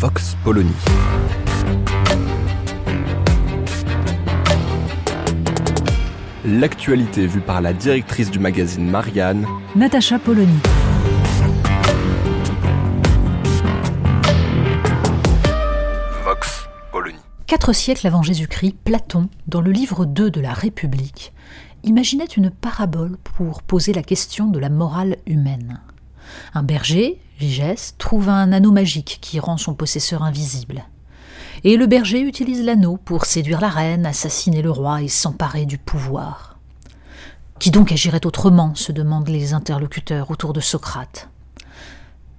Vox Polony. L'actualité vue par la directrice du magazine Marianne, Natacha Polony. Vox Polony. Quatre siècles avant Jésus-Christ, Platon, dans le livre 2 de la République, imaginait une parabole pour poser la question de la morale humaine. Un berger, Vigès, trouve un anneau magique qui rend son possesseur invisible. Et le berger utilise l'anneau pour séduire la reine, assassiner le roi et s'emparer du pouvoir. Qui donc agirait autrement se demandent les interlocuteurs autour de Socrate.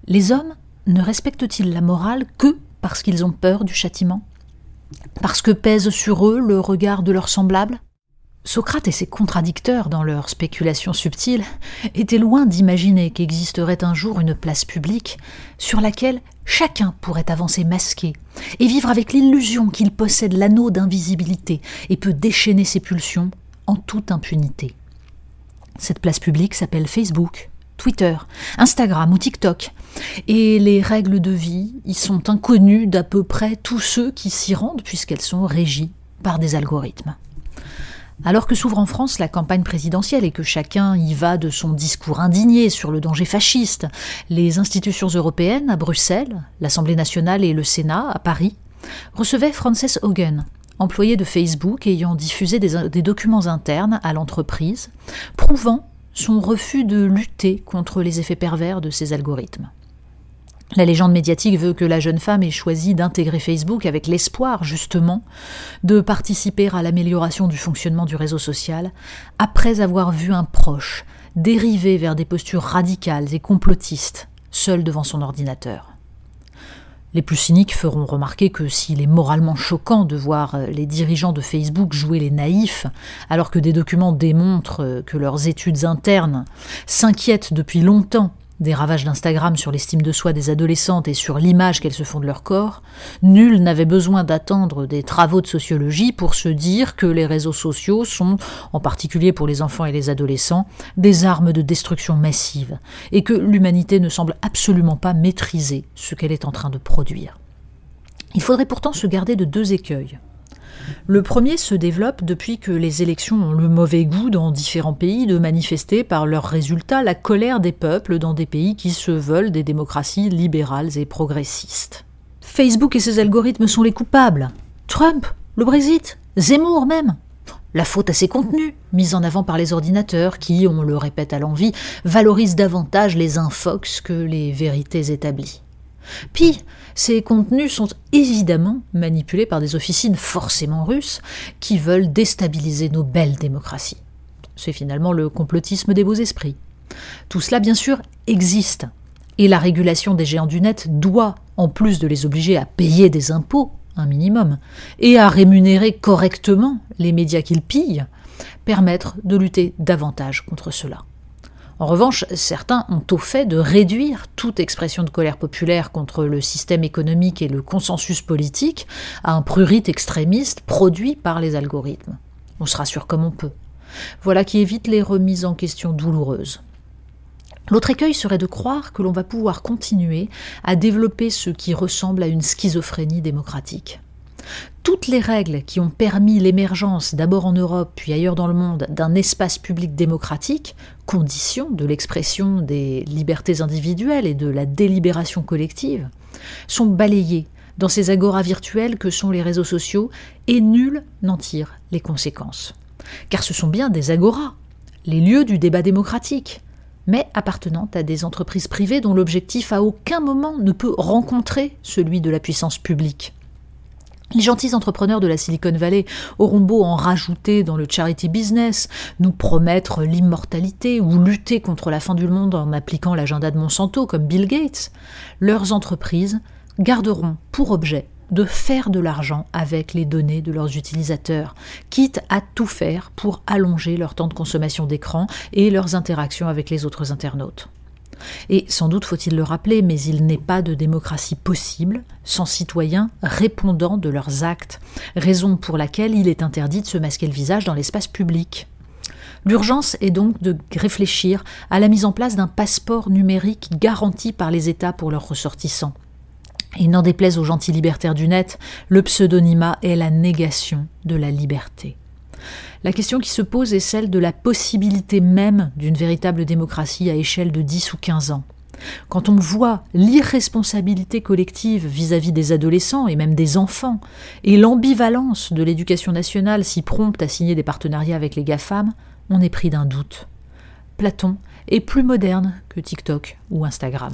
Les hommes ne respectent-ils la morale que parce qu'ils ont peur du châtiment? Parce que pèse sur eux le regard de leurs semblables? Socrate et ses contradicteurs, dans leurs spéculations subtiles, étaient loin d'imaginer qu'existerait un jour une place publique sur laquelle chacun pourrait avancer masqué et vivre avec l'illusion qu'il possède l'anneau d'invisibilité et peut déchaîner ses pulsions en toute impunité. Cette place publique s'appelle Facebook, Twitter, Instagram ou TikTok. Et les règles de vie y sont inconnues d'à peu près tous ceux qui s'y rendent puisqu'elles sont régies par des algorithmes. Alors que s'ouvre en France la campagne présidentielle et que chacun y va de son discours indigné sur le danger fasciste, les institutions européennes à Bruxelles, l'Assemblée nationale et le Sénat à Paris recevaient Frances Hogan, employé de Facebook ayant diffusé des, documents internes à l'entreprise, prouvant son refus de lutter contre les effets pervers de ces algorithmes. La légende médiatique veut que la jeune femme ait choisi d'intégrer Facebook avec l'espoir, justement, de participer à l'amélioration du fonctionnement du réseau social, après avoir vu un proche dériver vers des postures radicales et complotistes, seul devant son ordinateur. Les plus cyniques feront remarquer que s'il est moralement choquant de voir les dirigeants de Facebook jouer les naïfs, alors que des documents démontrent que leurs études internes s'inquiètent depuis longtemps des ravages d'Instagram sur l'estime de soi des adolescentes et sur l'image qu'elles se font de leur corps, nul n'avait besoin d'attendre des travaux de sociologie pour se dire que les réseaux sociaux sont, en particulier pour les enfants et les adolescents, des armes de destruction massive, et que l'humanité ne semble absolument pas maîtriser ce qu'elle est en train de produire. Il faudrait pourtant se garder de deux écueils. Le premier se développe depuis que les élections ont le mauvais goût dans différents pays de manifester par leurs résultats la colère des peuples dans des pays qui se veulent des démocraties libérales et progressistes. Facebook et ses algorithmes sont les coupables. Trump, le Brexit, Zemmour même. La faute à ses contenus, mis en avant par les ordinateurs qui, on le répète à l'envi, valorisent davantage les infox que les vérités établies. Puis, ces contenus sont évidemment manipulés par des officines forcément russes qui veulent déstabiliser nos belles démocraties. C'est finalement le complotisme des beaux esprits. Tout cela, bien sûr, existe. Et la régulation des géants du net doit, en plus de les obliger à payer des impôts, un minimum, et à rémunérer correctement les médias qu'ils pillent, permettre de lutter davantage contre cela. En revanche, certains ont au fait de réduire toute expression de colère populaire contre le système économique et le consensus politique à un prurit extrémiste produit par les algorithmes. On se rassure comme on peut. Voilà qui évite les remises en question douloureuses. L'autre écueil serait de croire que l'on va pouvoir continuer à développer ce qui ressemble à une schizophrénie démocratique. Toutes les règles qui ont permis l'émergence, d'abord en Europe puis ailleurs dans le monde, d'un espace public démocratique, condition de l'expression des libertés individuelles et de la délibération collective, sont balayées dans ces agoras virtuels que sont les réseaux sociaux et nul n'en tire les conséquences. Car ce sont bien des agoras, les lieux du débat démocratique, mais appartenant à des entreprises privées dont l'objectif à aucun moment ne peut rencontrer celui de la puissance publique. Les gentils entrepreneurs de la Silicon Valley auront beau en rajouter dans le charity business, nous promettre l'immortalité ou lutter contre la fin du monde en appliquant l'agenda de Monsanto comme Bill Gates, leurs entreprises garderont pour objet de faire de l'argent avec les données de leurs utilisateurs, quitte à tout faire pour allonger leur temps de consommation d'écran et leurs interactions avec les autres internautes. Et sans doute faut-il le rappeler, mais il n'est pas de démocratie possible sans citoyens répondant de leurs actes, raison pour laquelle il est interdit de se masquer le visage dans l'espace public. L'urgence est donc de réfléchir à la mise en place d'un passeport numérique garanti par les États pour leurs ressortissants. Et n'en déplaise aux gentils libertaires du net, le pseudonymat est la négation de la liberté. La question qui se pose est celle de la possibilité même d'une véritable démocratie à échelle de 10 ou 15 ans. Quand on voit l'irresponsabilité collective vis-à-vis des adolescents et même des enfants, et l'ambivalence de l'éducation nationale si prompte à signer des partenariats avec les GAFAM, on est pris d'un doute. Platon est plus moderne que TikTok ou Instagram.